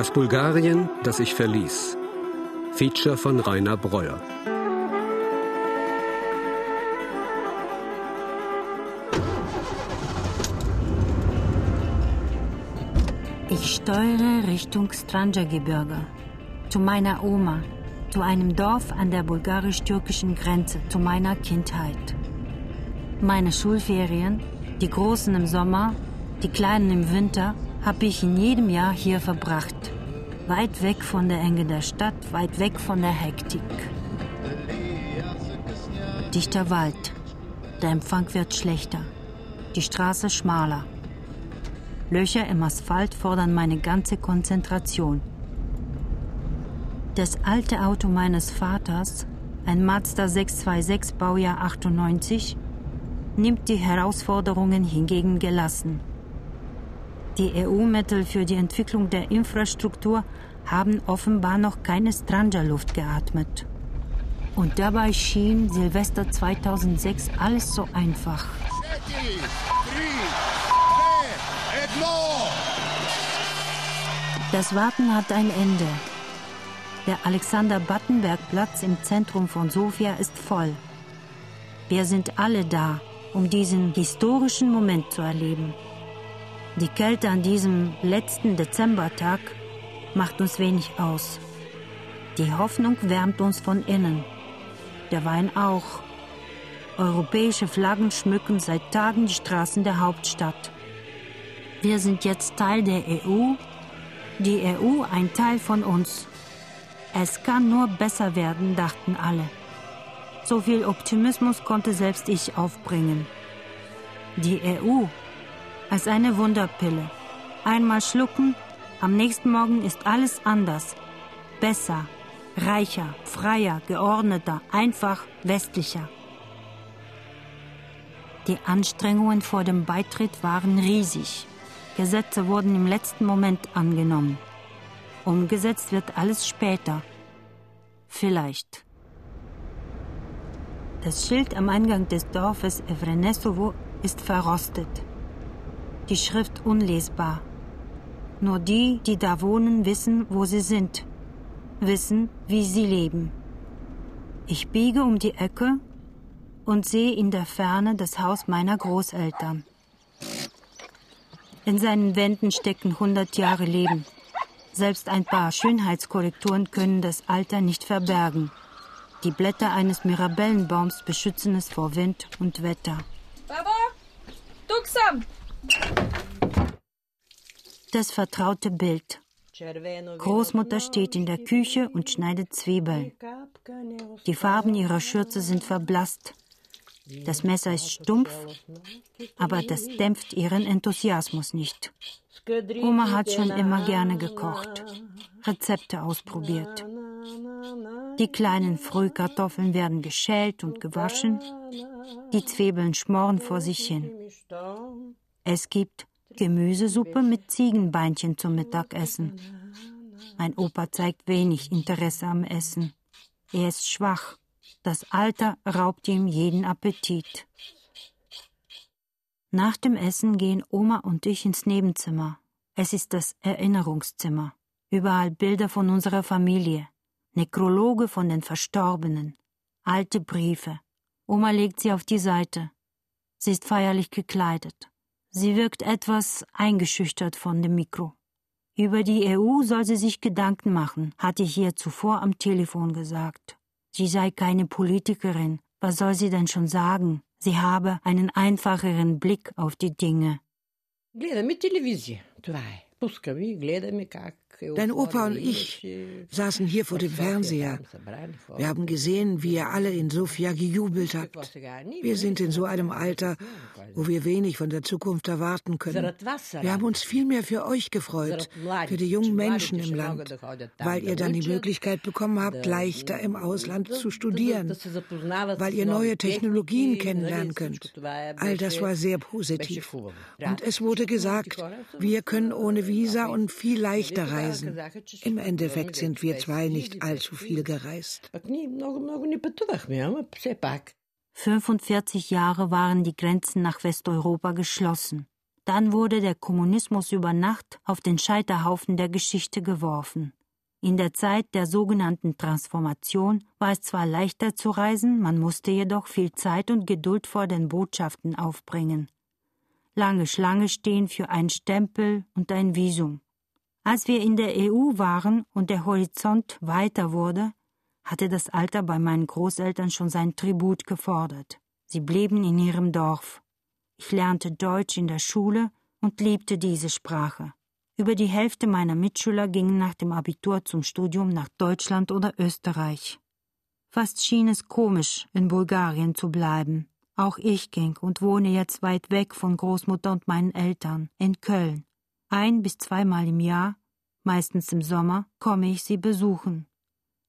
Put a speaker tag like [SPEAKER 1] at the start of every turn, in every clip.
[SPEAKER 1] Das Bulgarien, das ich verließ. Feature von Rainer Breuer.
[SPEAKER 2] Ich steuere Richtung Stranja-Gebirge, zu meiner Oma, zu einem Dorf an der bulgarisch-türkischen Grenze, zu meiner Kindheit. Meine Schulferien, die großen im Sommer, die kleinen im Winter, habe ich in jedem Jahr hier verbracht. Weit weg von der Enge der Stadt, weit weg von der Hektik. Dichter Wald. Der Empfang wird schlechter. Die Straße schmaler. Löcher im Asphalt fordern meine ganze Konzentration. Das alte Auto meines Vaters, ein Mazda 626 Baujahr 98, nimmt die Herausforderungen hingegen gelassen. Die EU-Mittel für die Entwicklung der Infrastruktur haben offenbar noch keine Stranja-Luft geatmet. Und dabei schien Silvester 2006 alles so einfach. Das Warten hat ein Ende. Der Alexander-Battenberg-Platz im Zentrum von Sofia ist voll. Wir sind alle da, um diesen historischen Moment zu erleben. Die Kälte an diesem letzten Dezembertag macht uns wenig aus. Die Hoffnung wärmt uns von innen. Der Wein auch. Europäische Flaggen schmücken seit Tagen die Straßen der Hauptstadt. Wir sind jetzt Teil der EU, die EU ein Teil von uns. Es kann nur besser werden, dachten alle. So viel Optimismus konnte selbst ich aufbringen. Die EU als eine Wunderpille. Einmal schlucken, am nächsten Morgen ist alles anders. Besser, reicher, freier, geordneter, einfach westlicher. Die Anstrengungen vor dem Beitritt waren riesig. Gesetze wurden im letzten Moment angenommen. Umgesetzt wird alles später. Vielleicht. Das Schild am Eingang des Dorfes Evrenesovo ist verrostet. Die Schrift unlesbar. Nur die, die da wohnen, wissen, wo sie sind, wissen, wie sie leben. Ich biege um die Ecke und sehe in der Ferne das Haus meiner Großeltern. In seinen Wänden stecken hundert Jahre Leben. Selbst ein paar Schönheitskorrekturen können das Alter nicht verbergen. Die Blätter eines Mirabellenbaums beschützen es vor Wind und Wetter.
[SPEAKER 3] Baba, Duxam!
[SPEAKER 2] Das vertraute Bild. Großmutter steht in der Küche und schneidet Zwiebeln. Die Farben ihrer Schürze sind verblasst. Das Messer ist stumpf, aber das dämpft ihren Enthusiasmus nicht. Oma hat schon immer gerne gekocht, Rezepte ausprobiert. Die kleinen Frühkartoffeln werden geschält und gewaschen. Die Zwiebeln schmoren vor sich hin. Es gibt Gemüsesuppe mit Ziegenbeinchen zum Mittagessen. Mein Opa zeigt wenig Interesse am Essen. Er ist schwach. Das Alter raubt ihm jeden Appetit. Nach dem Essen gehen Oma und ich ins Nebenzimmer. Es ist das Erinnerungszimmer. Überall Bilder von unserer Familie. Nekrologe von den Verstorbenen. Alte Briefe. Oma legt sie auf die Seite. Sie ist feierlich gekleidet. Sie wirkt etwas eingeschüchtert von dem Mikro. Über die EU soll sie sich Gedanken machen, hatte ich ihr zuvor am Telefon gesagt. Sie sei keine Politikerin. Was soll sie denn schon sagen? Sie habe einen einfacheren Blick auf die Dinge.
[SPEAKER 4] Gledam i televizije, to je. Puskam i mit je kak
[SPEAKER 5] Dein Opa und ich saßen hier vor dem Fernseher. Wir haben gesehen, wie ihr alle in Sofia gejubelt habt. Wir sind in so einem Alter, wo wir wenig von der Zukunft erwarten können. Wir haben uns vielmehr für euch gefreut, für die jungen Menschen im Land, weil ihr dann die Möglichkeit bekommen habt, leichter im Ausland zu studieren, weil ihr neue Technologien kennenlernen könnt. All das war sehr positiv. Und es wurde gesagt, wir können ohne Visa und viel leichter reisen reisen. Im Endeffekt sind wir zwei nicht allzu viel gereist.
[SPEAKER 2] 45 Jahre waren die Grenzen nach Westeuropa geschlossen. Dann wurde der Kommunismus über Nacht auf den Scheiterhaufen der Geschichte geworfen. In der Zeit der sogenannten Transformation war es zwar leichter zu reisen, man musste jedoch viel Zeit und Geduld vor den Botschaften aufbringen. Lange Schlange stehen für einen Stempel und ein Visum. Als wir in der EU waren und der Horizont weiter wurde, hatte das Alter bei meinen Großeltern schon sein Tribut gefordert. Sie blieben in ihrem Dorf. Ich lernte Deutsch in der Schule und liebte diese Sprache. Über die Hälfte meiner Mitschüler gingen nach dem Abitur zum Studium nach Deutschland oder Österreich. Fast schien es komisch, in Bulgarien zu bleiben. Auch ich ging und wohne jetzt weit weg von Großmutter und meinen Eltern, in Köln. Ein bis zweimal im Jahr, meistens im Sommer, komme ich sie besuchen.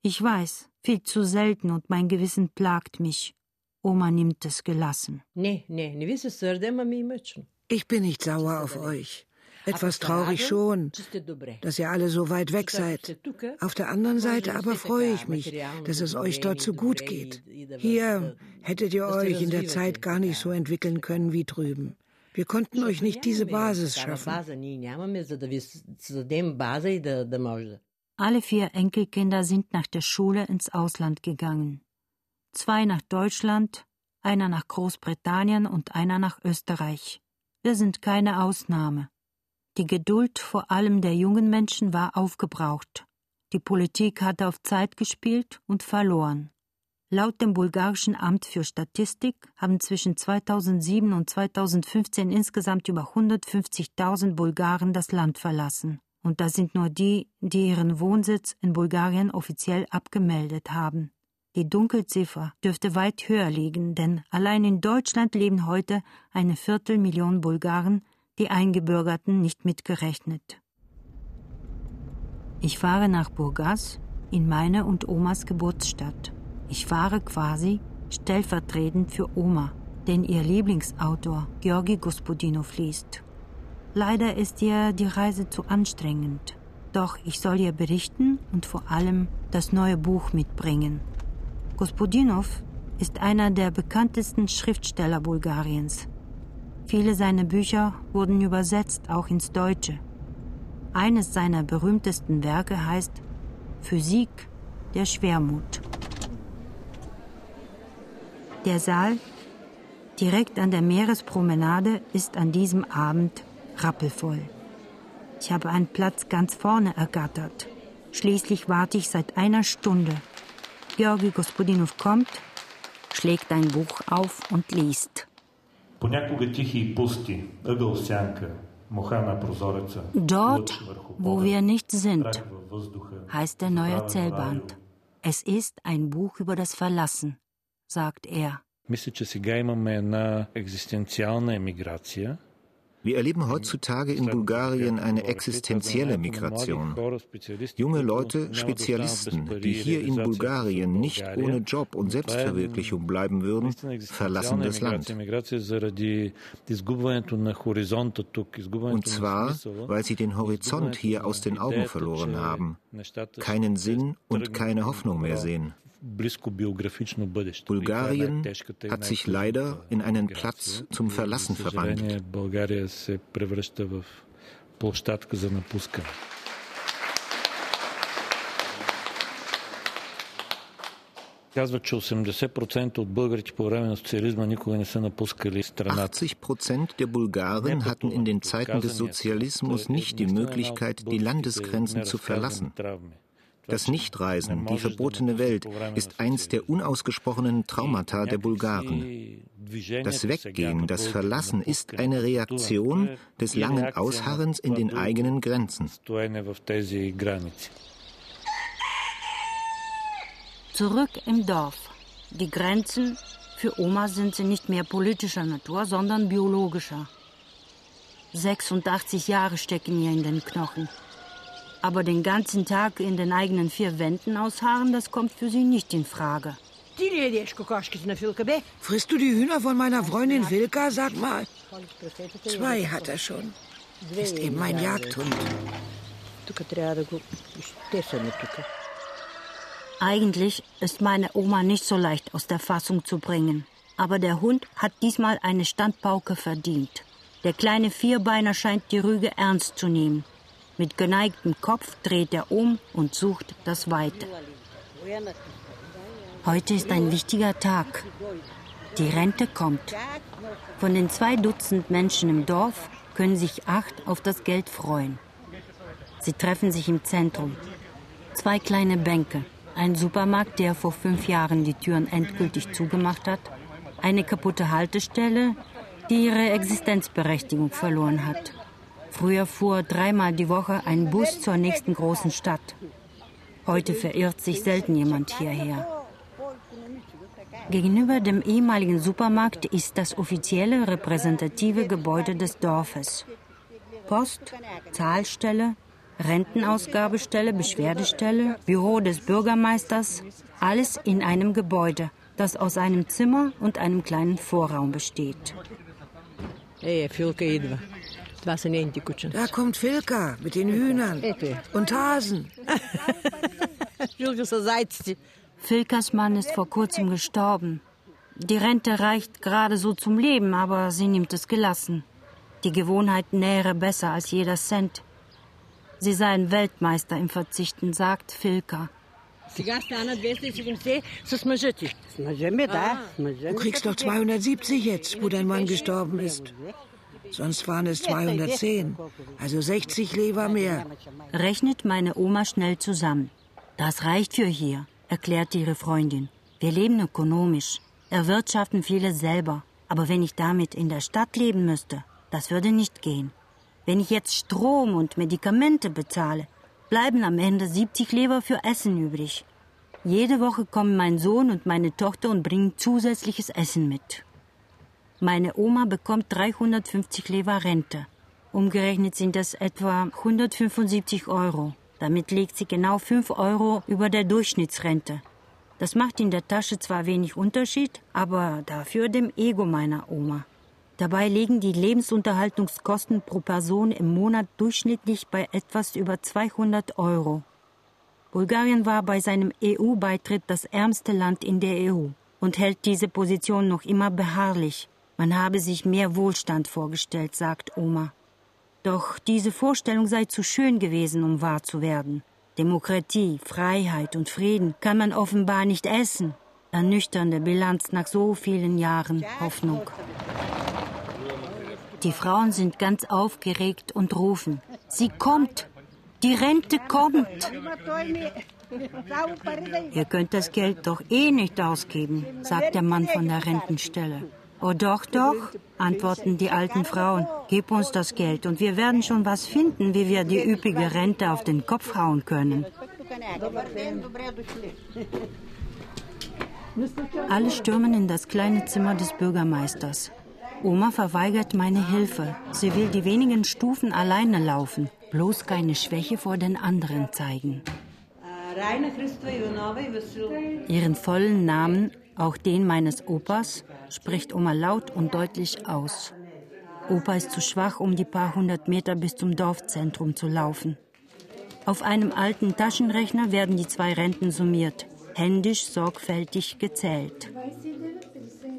[SPEAKER 2] Ich weiß, viel zu selten und mein Gewissen plagt mich. Oma nimmt es gelassen.
[SPEAKER 4] Nee, nee,
[SPEAKER 5] Ich bin nicht sauer auf euch. Etwas traurig schon, dass ihr alle so weit weg seid. Auf der anderen Seite aber freue ich mich, dass es euch dort so gut geht. Hier hättet ihr euch in der Zeit gar nicht so entwickeln können wie drüben. Wir konnten euch nicht diese Basis schaffen.
[SPEAKER 2] Alle vier Enkelkinder sind nach der Schule ins Ausland gegangen. Zwei nach Deutschland, einer nach Großbritannien und einer nach Österreich. Wir sind keine Ausnahme. Die Geduld vor allem der jungen Menschen war aufgebraucht. Die Politik hatte auf Zeit gespielt und verloren. Laut dem bulgarischen Amt für Statistik haben zwischen 2007 und 2015 insgesamt über 150.000 Bulgaren das Land verlassen. Und das sind nur die, die ihren Wohnsitz in Bulgarien offiziell abgemeldet haben. Die Dunkelziffer dürfte weit höher liegen, denn allein in Deutschland leben heute eine Viertelmillion Bulgaren, die Eingebürgerten nicht mitgerechnet. Ich fahre nach Burgas, in meine und Omas Geburtsstadt. Ich fahre quasi stellvertretend für Oma, denn ihr Lieblingsautor Georgi Gospodinov liest. Leider ist ihr die Reise zu anstrengend. Doch ich soll ihr berichten und vor allem das neue Buch mitbringen. Gospodinov ist einer der bekanntesten Schriftsteller Bulgariens. Viele seiner Bücher wurden übersetzt, auch ins Deutsche. Eines seiner berühmtesten Werke heißt Physik der Schwermut. Der Saal direkt an der Meerespromenade ist an diesem Abend rappelvoll. Ich habe einen Platz ganz vorne ergattert. Schließlich warte ich seit einer Stunde. Georgi Gospodinov kommt, schlägt ein Buch auf und liest. Dort, wo wir nicht sind, heißt der neue Zellband. Es ist ein Buch über das Verlassen, sagt er.
[SPEAKER 6] Wir erleben heutzutage in Bulgarien eine existenzielle Migration. Junge Leute, Spezialisten, die hier in Bulgarien nicht ohne Job und Selbstverwirklichung bleiben würden, verlassen das Land. Und zwar, weil sie den Horizont hier aus den Augen verloren haben, keinen Sinn und keine Hoffnung mehr sehen. Bulgarien hat sich leider in einen Platz zum Verlassen verwandelt.
[SPEAKER 7] Казват, че 80% от българите по време на социализма никога не са напускали страната.
[SPEAKER 6] 80% der Bulgaren hatten in den Zeiten des Sozialismus nicht die Möglichkeit, die Landesgrenzen zu verlassen. Das Nichtreisen, die verbotene Welt, ist eins der unausgesprochenen Traumata der Bulgaren. Das Weggehen, das Verlassen ist eine Reaktion des langen Ausharrens in den eigenen Grenzen.
[SPEAKER 2] Zurück im Dorf. Die Grenzen für Oma sind sie nicht mehr politischer Natur, sondern biologischer. 86 Jahre stecken ihr in den Knochen. Aber den ganzen Tag in den eigenen vier Wänden ausharren, das kommt für sie nicht in Frage.
[SPEAKER 5] Frisst du die Hühner von meiner Freundin Wilka? Sag mal. Zwei hat er schon. Ist eben mein Jagdhund.
[SPEAKER 2] Eigentlich ist meine Oma nicht so leicht aus der Fassung zu bringen. Aber der Hund hat diesmal eine Standpauke verdient. Der kleine Vierbeiner scheint die Rüge ernst zu nehmen. Mit geneigtem Kopf dreht er um und sucht das Weite. Heute ist ein wichtiger Tag. Die Rente kommt. Von den zwei Dutzend Menschen im Dorf können sich acht auf das Geld freuen. Sie treffen sich im Zentrum. Zwei kleine Bänke, ein Supermarkt, der vor fünf Jahren die Türen endgültig zugemacht hat, eine kaputte Haltestelle, die ihre Existenzberechtigung verloren hat. Früher fuhr dreimal die Woche ein Bus zur nächsten großen Stadt. Heute verirrt sich selten jemand hierher. Gegenüber dem ehemaligen Supermarkt ist das offizielle repräsentative Gebäude des Dorfes. Post, Zahlstelle, Rentenausgabestelle, Beschwerdestelle, Büro des Bürgermeisters, alles in einem Gebäude, das aus einem Zimmer und einem kleinen Vorraum besteht.
[SPEAKER 5] Da kommt Filka mit den Hühnern und Hasen.
[SPEAKER 2] Filkas Mann ist vor kurzem gestorben. Die Rente reicht gerade so zum Leben, aber sie nimmt es gelassen. Die Gewohnheit nähere besser als jeder Cent. Sie sei ein Weltmeister im Verzichten, sagt Filka.
[SPEAKER 5] Du kriegst doch 270 jetzt, wo dein Mann gestorben ist. Sonst waren es 210, also 60 Lever mehr.
[SPEAKER 2] Rechnet meine Oma schnell zusammen. Das reicht für hier, erklärte ihre Freundin. Wir leben ökonomisch, erwirtschaften viele selber. Aber wenn ich damit in der Stadt leben müsste, das würde nicht gehen. Wenn ich jetzt Strom und Medikamente bezahle, bleiben am Ende 70 Lever für Essen übrig. Jede Woche kommen mein Sohn und meine Tochter und bringen zusätzliches Essen mit. Meine Oma bekommt 350 Lever Rente. Umgerechnet sind das etwa 175 Euro. Damit liegt sie genau 5 Euro über der Durchschnittsrente. Das macht in der Tasche zwar wenig Unterschied, aber dafür dem Ego meiner Oma. Dabei liegen die Lebensunterhaltungskosten pro Person im Monat durchschnittlich bei etwas über 200 Euro. Bulgarien war bei seinem EU-Beitritt das ärmste Land in der EU und hält diese Position noch immer beharrlich. Man habe sich mehr Wohlstand vorgestellt, sagt Oma. Doch diese Vorstellung sei zu schön gewesen, um wahr zu werden. Demokratie, Freiheit und Frieden kann man offenbar nicht essen. Ernüchternde Bilanz nach so vielen Jahren Hoffnung. Die Frauen sind ganz aufgeregt und rufen. Sie kommt! Die Rente kommt! Ihr könnt das Geld doch eh nicht ausgeben, sagt der Mann von der Rentenstelle. Oh doch, doch, antworten die alten Frauen. Gib uns das Geld und wir werden schon was finden, wie wir die üppige Rente auf den Kopf hauen können. Alle stürmen in das kleine Zimmer des Bürgermeisters. Oma verweigert meine Hilfe. Sie will die wenigen Stufen alleine laufen, bloß keine Schwäche vor den anderen zeigen. Ihren vollen Namen, auch den meines Opas, spricht Oma laut und deutlich aus. Opa ist zu schwach, um die paar hundert Meter bis zum Dorfzentrum zu laufen. Auf einem alten Taschenrechner werden die zwei Renten summiert, händisch sorgfältig gezählt.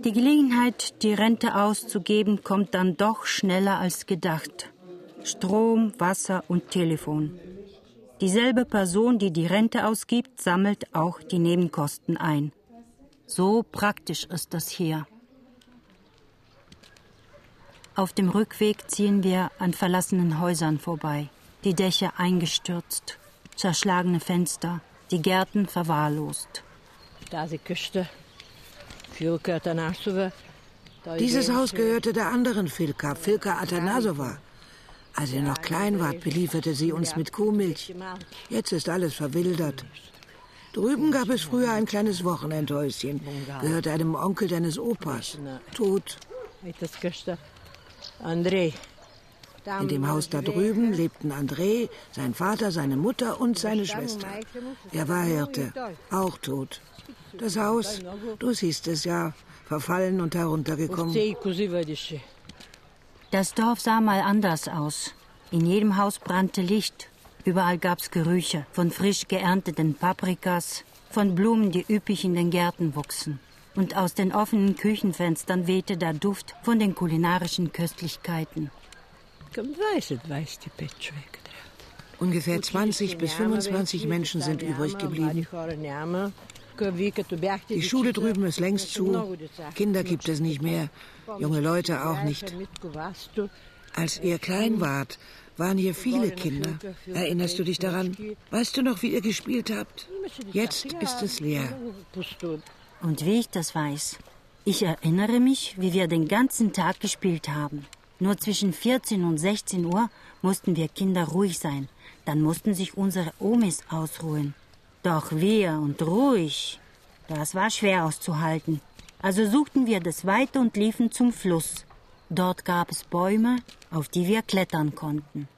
[SPEAKER 2] Die Gelegenheit, die Rente auszugeben, kommt dann doch schneller als gedacht. Strom, Wasser und Telefon. Dieselbe Person, die die Rente ausgibt, sammelt auch die Nebenkosten ein. So praktisch ist das hier. Auf dem Rückweg ziehen wir an verlassenen Häusern vorbei, die Dächer eingestürzt, zerschlagene Fenster, die Gärten verwahrlost.
[SPEAKER 5] Dieses Haus gehörte der anderen Filka, Filka Atanasowa. Als ihr noch klein wart, belieferte sie uns mit Kuhmilch. Jetzt ist alles verwildert. Drüben gab es früher ein kleines Wochenendhäuschen, gehörte einem Onkel deines Opas. Tot. In dem Haus da drüben lebten André, sein Vater, seine Mutter und seine Schwester. Er war Hirte, auch tot. Das Haus, du siehst es ja, verfallen und heruntergekommen.
[SPEAKER 2] Das Dorf sah mal anders aus. In jedem Haus brannte Licht. Überall gab's Gerüche von frisch geernteten Paprikas, von Blumen, die üppig in den Gärten wuchsen. Und aus den offenen Küchenfenstern wehte der Duft von den kulinarischen Köstlichkeiten.
[SPEAKER 5] Ungefähr 20 bis 25 Menschen sind übrig geblieben. Die Schule drüben ist längst zu. Kinder gibt es nicht mehr. Junge Leute auch nicht. Als ihr klein wart, waren hier viele Kinder. Erinnerst du dich daran? Weißt du noch, wie ihr gespielt habt? Jetzt ist es leer.
[SPEAKER 2] Und wie ich das weiß. Ich erinnere mich, wie wir den ganzen Tag gespielt haben. Nur zwischen 14 und 16 Uhr mussten wir Kinder ruhig sein. Dann mussten sich unsere Omis ausruhen. Doch wir und ruhig, das war schwer auszuhalten. Also suchten wir das Weite und liefen zum Fluss. Dort gab es Bäume, auf die wir klettern konnten.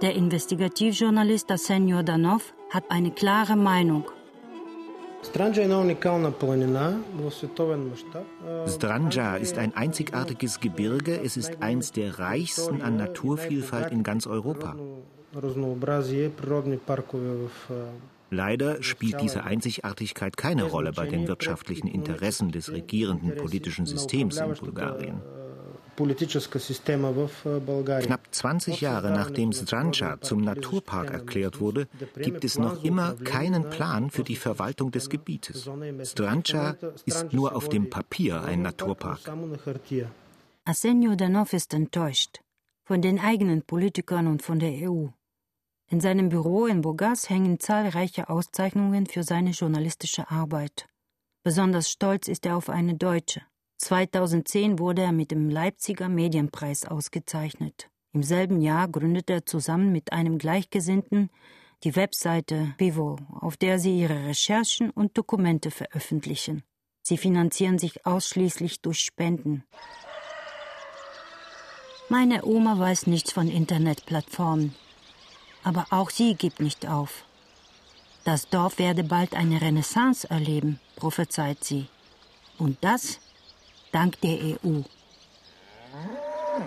[SPEAKER 2] Der Investigativjournalist Arsenio Danov hat eine klare Meinung.
[SPEAKER 6] Stranja ist ein einzigartiges Gebirge. Es ist eins der reichsten an Naturvielfalt in ganz Europa. Leider spielt diese Einzigartigkeit keine Rolle bei den wirtschaftlichen Interessen des regierenden politischen Systems in Bulgarien. Knapp 20 Jahre nachdem Stranja zum Naturpark erklärt wurde, gibt es noch immer keinen Plan für die Verwaltung des Gebietes. Stranja ist nur auf dem Papier ein Naturpark.
[SPEAKER 2] Arsenio Danov ist enttäuscht von den eigenen Politikern und von der EU. In seinem Büro in Burgas hängen zahlreiche Auszeichnungen für seine journalistische Arbeit. Besonders stolz ist er auf eine deutsche, 2010 wurde er mit dem Leipziger Medienpreis ausgezeichnet. Im selben Jahr gründete er zusammen mit einem Gleichgesinnten die Webseite Vivo, auf der sie ihre Recherchen und Dokumente veröffentlichen. Sie finanzieren sich ausschließlich durch Spenden. Meine Oma weiß nichts von Internetplattformen, aber auch sie gibt nicht auf. Das Dorf werde bald eine Renaissance erleben, prophezeit sie. Und das dank der EU.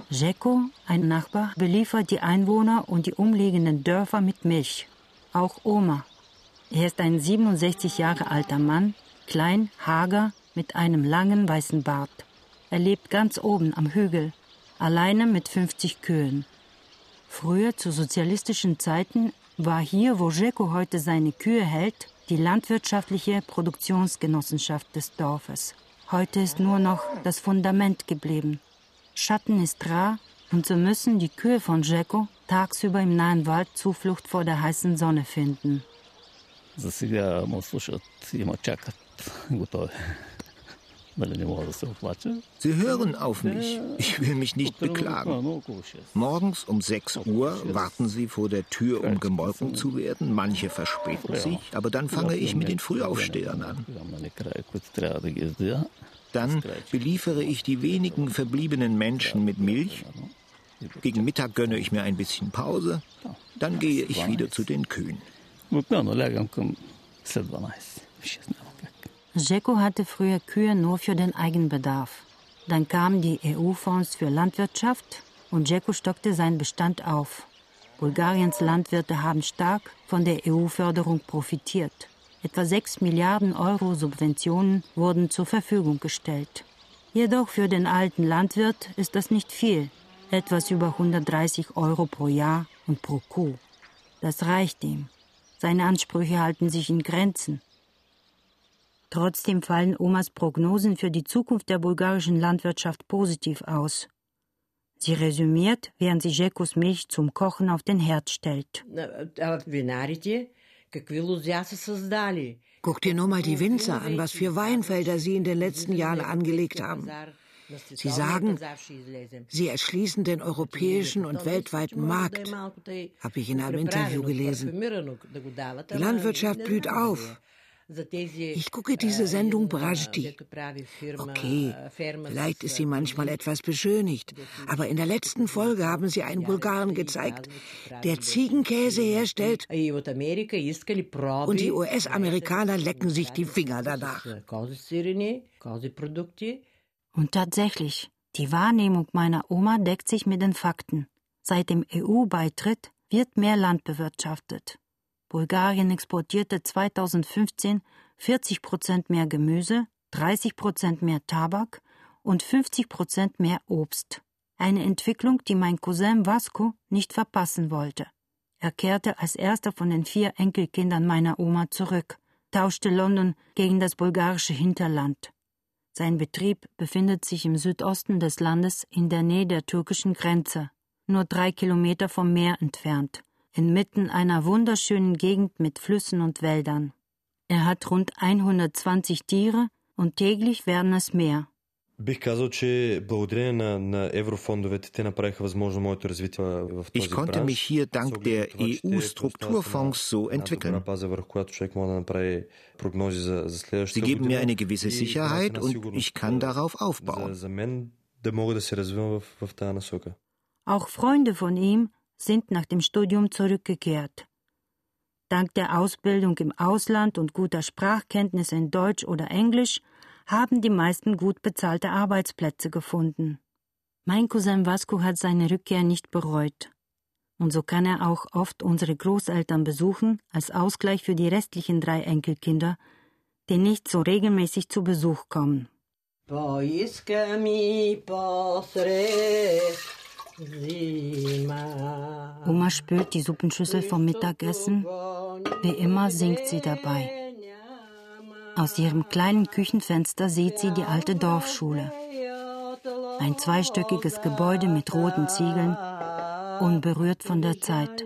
[SPEAKER 2] Jeko, ein Nachbar, beliefert die Einwohner und die umliegenden Dörfer mit Milch. Auch Oma. Er ist ein 67 Jahre alter Mann, klein, hager, mit einem langen weißen Bart. Er lebt ganz oben am Hügel, alleine mit 50 Kühen. Früher, zu sozialistischen Zeiten, war hier, wo Jeko heute seine Kühe hält, die landwirtschaftliche Produktionsgenossenschaft des Dorfes. Heute ist nur noch das Fundament geblieben. Schatten ist rar und so müssen die Kühe von Jacko tagsüber im nahen Wald Zuflucht vor der heißen Sonne finden. Sie
[SPEAKER 6] hören auf mich. Ich will mich nicht beklagen. Morgens um 6 Uhr warten Sie vor der Tür, um gemolken zu werden. Manche verspäten sich, aber dann fange ich mit den Frühaufstehern an. Dann beliefere ich die wenigen verbliebenen Menschen mit Milch. Gegen Mittag gönne ich mir ein bisschen Pause. Dann gehe ich wieder zu den Kühen.
[SPEAKER 2] Jeko hatte früher Kühe nur für den Eigenbedarf. Dann kamen die EU-Fonds für Landwirtschaft und Jeko stockte seinen Bestand auf. Bulgariens Landwirte haben stark von der EU-Förderung profitiert. Etwa 6 Milliarden Euro Subventionen wurden zur Verfügung gestellt. Jedoch für den alten Landwirt ist das nicht viel, etwas über 130 Euro pro Jahr und pro Kuh. Das reicht ihm. Seine Ansprüche halten sich in Grenzen. Trotzdem fallen Omas Prognosen für die Zukunft der bulgarischen Landwirtschaft positiv aus. Sie resümiert, während sie Jekos Milch zum Kochen auf den Herd stellt.
[SPEAKER 5] Guck dir nur mal die Winzer an, was für Weinfelder sie in den letzten Jahren angelegt haben. Sie sagen, sie erschließen den europäischen und weltweiten Markt, habe ich in einem Interview gelesen. Die Landwirtschaft blüht auf. Ich gucke diese Sendung Brajdi. Okay, vielleicht ist sie manchmal etwas beschönigt, aber in der letzten Folge haben sie einen Bulgaren gezeigt, der Ziegenkäse herstellt und die US-Amerikaner lecken sich die Finger danach.
[SPEAKER 2] Und tatsächlich, Die Wahrnehmung meiner Oma deckt sich mit den Fakten. Seit dem EU-Beitritt wird mehr Land bewirtschaftet. Bulgarien exportierte 2015 40 Prozent mehr Gemüse, 30 Prozent mehr Tabak und 50 Prozent mehr Obst. Eine Entwicklung, die mein Cousin Vasco nicht verpassen wollte. Er kehrte als erster von den vier Enkelkindern meiner Oma zurück, tauschte London gegen das bulgarische Hinterland. Sein Betrieb befindet sich im Südosten des Landes in der Nähe der türkischen Grenze, nur drei Kilometer vom Meer entfernt, inmitten einer wunderschönen Gegend mit Flüssen und Wäldern. Er hat rund 120 Tiere und täglich werden es mehr.
[SPEAKER 6] Ich konnte mich hier dank der EU-Strukturfonds so entwickeln. Sie geben mir eine gewisse Sicherheit und ich kann darauf aufbauen.
[SPEAKER 2] Auch Freunde von ihm sind nach dem Studium zurückgekehrt. Dank der Ausbildung im Ausland und guter Sprachkenntnisse in Deutsch oder Englisch haben die meisten gut bezahlte Arbeitsplätze gefunden. Mein Cousin Vasco hat seine Rückkehr nicht bereut. Und so kann er auch oft unsere Großeltern besuchen, als Ausgleich für die restlichen drei Enkelkinder, die nicht so regelmäßig zu Besuch kommen. Oma spült die Suppenschüssel vom Mittagessen. Wie immer singt sie dabei. Aus ihrem kleinen Küchenfenster sieht sie die alte Dorfschule. Ein zweistöckiges Gebäude mit roten Ziegeln, unberührt von der Zeit.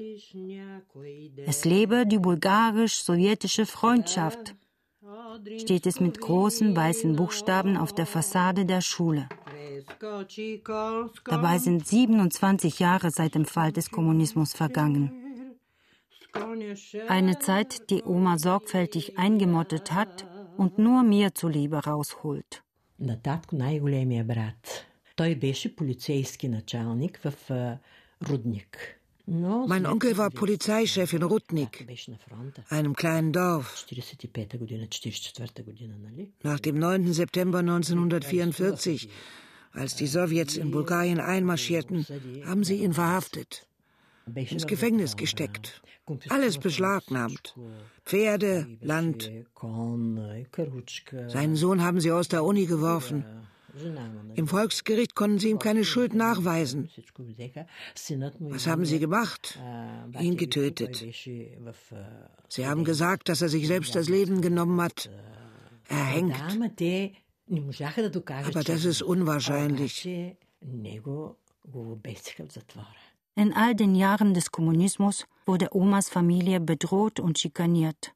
[SPEAKER 2] Es lebe die bulgarisch-sowjetische Freundschaft, steht es mit großen weißen Buchstaben auf der Fassade der Schule. Dabei sind 27 Jahre seit dem Fall des Kommunismus vergangen. Eine Zeit, die Oma sorgfältig eingemottet hat und nur mir zuliebe rausholt.
[SPEAKER 5] Mein Onkel war Polizeichef in Rudnik, einem kleinen Dorf. Nach dem 9. September 1944 als die Sowjets in Bulgarien einmarschierten, haben sie ihn verhaftet ins Gefängnis gesteckt, alles beschlagnahmt. Pferde, Land. Seinen Sohn haben sie aus der Uni geworfen. Im Volksgericht konnten sie ihm keine Schuld nachweisen. Was haben sie gemacht? Ihn getötet. Sie haben gesagt, dass er sich selbst das Leben genommen hat. Erhängt. Aber das ist unwahrscheinlich.
[SPEAKER 2] In all den Jahren des Kommunismus wurde Omas Familie bedroht und schikaniert.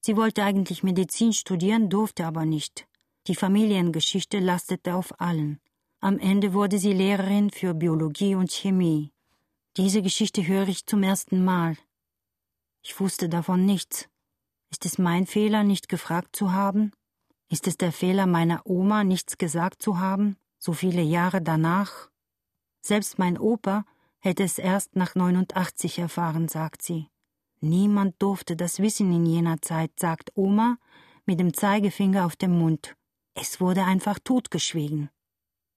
[SPEAKER 2] Sie wollte eigentlich Medizin studieren, durfte aber nicht. Die Familiengeschichte lastete auf allen. Am Ende wurde sie Lehrerin für Biologie und Chemie. Diese Geschichte höre ich zum ersten Mal. Ich wusste davon nichts. Ist es mein Fehler, nicht gefragt zu haben? Ist es der Fehler meiner Oma, nichts gesagt zu haben, so viele Jahre danach? Selbst mein Opa, hätte es erst nach 89 erfahren, sagt sie. Niemand durfte das wissen in jener Zeit, sagt Oma mit dem Zeigefinger auf dem Mund. Es wurde einfach totgeschwiegen.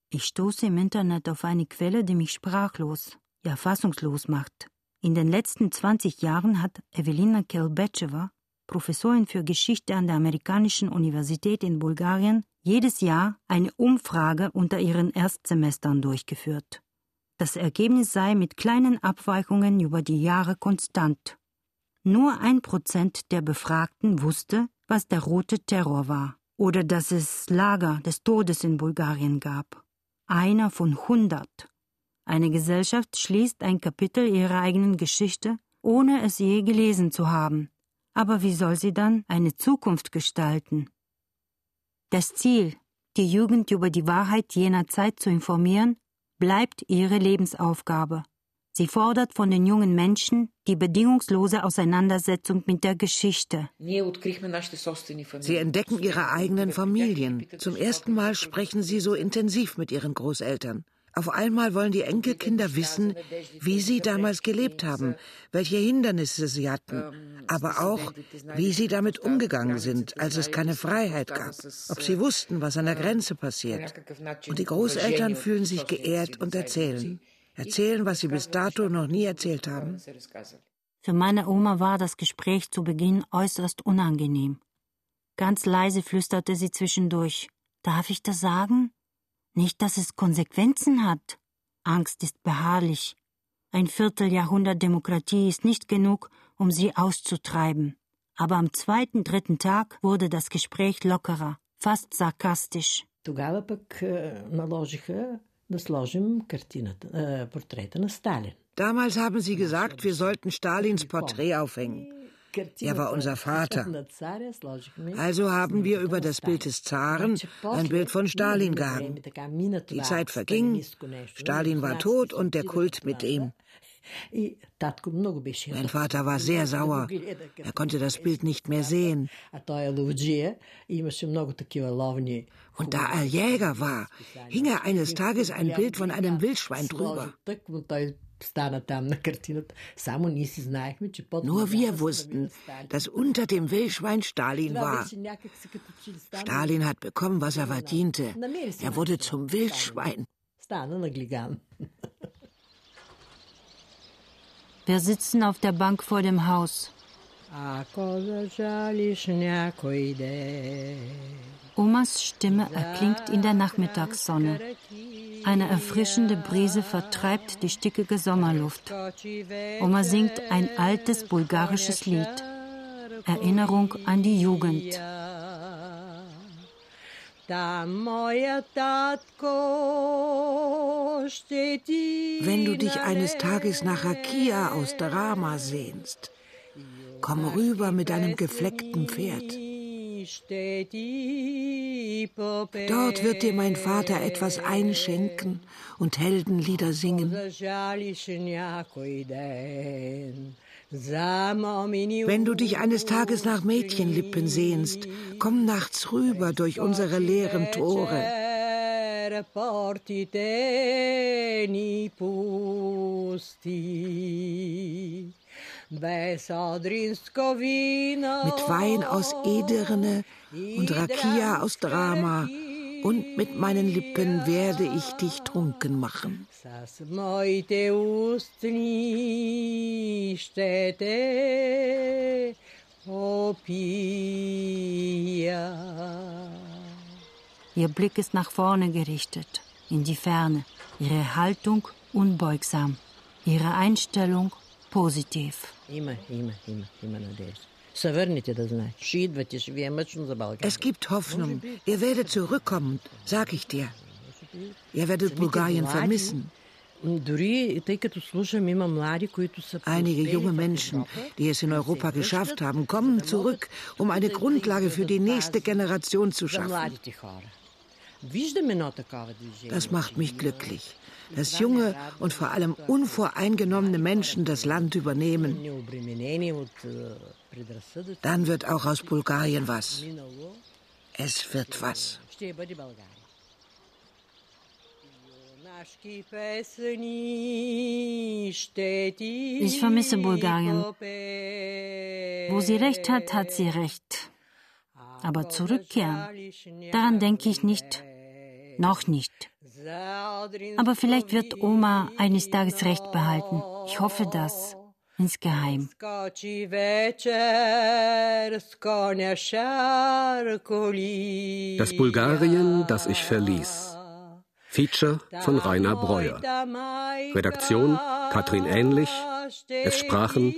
[SPEAKER 2] Ich stoße im Internet auf eine Quelle, die mich sprachlos, ja fassungslos macht. In den letzten 20 Jahren hat Evelina Kelbetschewa, Professorin für Geschichte an der Amerikanischen Universität in Bulgarien, jedes Jahr eine Umfrage unter ihren Erstsemestern durchgeführt. Das Ergebnis sei mit kleinen Abweichungen über die Jahre konstant. Nur ein Prozent der Befragten wusste, was der rote Terror war oder dass es Lager des Todes in Bulgarien gab. Einer von hundert. Eine Gesellschaft schließt ein Kapitel ihrer eigenen Geschichte, ohne es je gelesen zu haben. Aber wie soll sie dann eine Zukunft gestalten? Das Ziel, die Jugend über die Wahrheit jener Zeit zu informieren, bleibt ihre Lebensaufgabe. Sie fordert von den jungen Menschen die bedingungslose Auseinandersetzung mit der Geschichte.
[SPEAKER 5] Sie entdecken ihre eigenen Familien. Zum ersten Mal sprechen sie so intensiv mit ihren Großeltern. Auf einmal wollen die Enkelkinder wissen, wie sie damals gelebt haben, welche Hindernisse sie hatten, aber auch, wie sie damit umgegangen sind, als es keine Freiheit gab, ob sie wussten, was an der Grenze passiert. Und die Großeltern fühlen sich geehrt und erzählen. Erzählen, was sie bis dato noch nie erzählt haben.
[SPEAKER 2] Für meine Oma war das Gespräch zu Beginn äußerst unangenehm. Ganz leise flüsterte sie zwischendurch. Darf ich das sagen? Nicht, dass es Konsequenzen hat. Angst ist beharrlich. Ein Vierteljahrhundert Demokratie ist nicht genug, um sie auszutreiben. Aber am zweiten, dritten Tag wurde das Gespräch lockerer, fast sarkastisch.
[SPEAKER 4] Тогава пък наложиха да сложим картината, портрета на Сталин.
[SPEAKER 5] Damals haben sie gesagt, wir sollten Stalins Porträt aufhängen. Er war unser Vater. Also haben wir über das Bild des Zaren ein Bild von Stalin gehangen. Die Zeit verging, Stalin war tot und der Kult mit ihm. Mein Vater war sehr sauer. Er konnte das Bild nicht mehr sehen. Und da er Jäger war, hing er eines Tages ein Bild von einem Wildschwein drüber. Nur wir wussten, dass unter dem Wildschwein Stalin war. Stalin hat bekommen, was er verdiente. Er wurde zum Wildschwein.
[SPEAKER 2] Wir sitzen auf der Bank vor dem Haus. Omas Stimme erklingt in der Nachmittagssonne. Eine erfrischende Brise vertreibt die stickige Sommerluft. Oma singt ein altes bulgarisches Lied. Erinnerung an die Jugend.
[SPEAKER 5] Wenn du dich eines Tages nach Rakia aus der Rama sehnst, komm rüber mit deinem gefleckten Pferd. Dort wird dir mein Vater etwas einschenken und Heldenlieder singen. Wenn du dich eines Tages nach Mädchenlippen sehnst, komm nachts rüber durch unsere leeren Tore. Mit Wein aus Edirne und Rakia aus Drama. Und mit meinen Lippen werde ich dich trunken machen.
[SPEAKER 2] Ihr Blick ist nach vorne gerichtet, in die Ferne, ihre Haltung unbeugsam, ihre Einstellung positiv.
[SPEAKER 5] Es gibt Hoffnung. Ihr werdet zurückkommen, sag ich dir. Ihr werdet Bulgarien vermissen. Einige junge Menschen, die es in Europa geschafft haben, kommen zurück, um eine Grundlage für die nächste Generation zu schaffen. Das macht mich glücklich dass junge und vor allem unvoreingenommene Menschen das Land übernehmen. Dann wird auch aus Bulgarien was. Es wird was.
[SPEAKER 2] Ich vermisse Bulgarien. Wo sie recht hat, hat sie recht. Aber zurückkehren, daran denke ich nicht. Noch nicht. Aber vielleicht wird Oma eines Tages Recht behalten. Ich hoffe das. Insgeheim.
[SPEAKER 1] Das Bulgarien, das ich verließ. Feature von Rainer Breuer. Redaktion Katrin Ähnlich. Es sprachen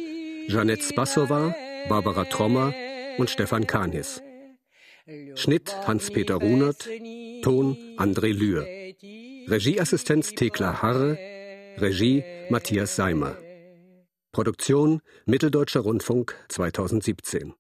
[SPEAKER 1] Janette Spassova, Barbara Trommer und Stefan Kanis. Schnitt Hans-Peter Runert, Ton André Lühr. Regieassistenz Thekla Harre, Regie Matthias Seimer. Produktion Mitteldeutscher Rundfunk 2017.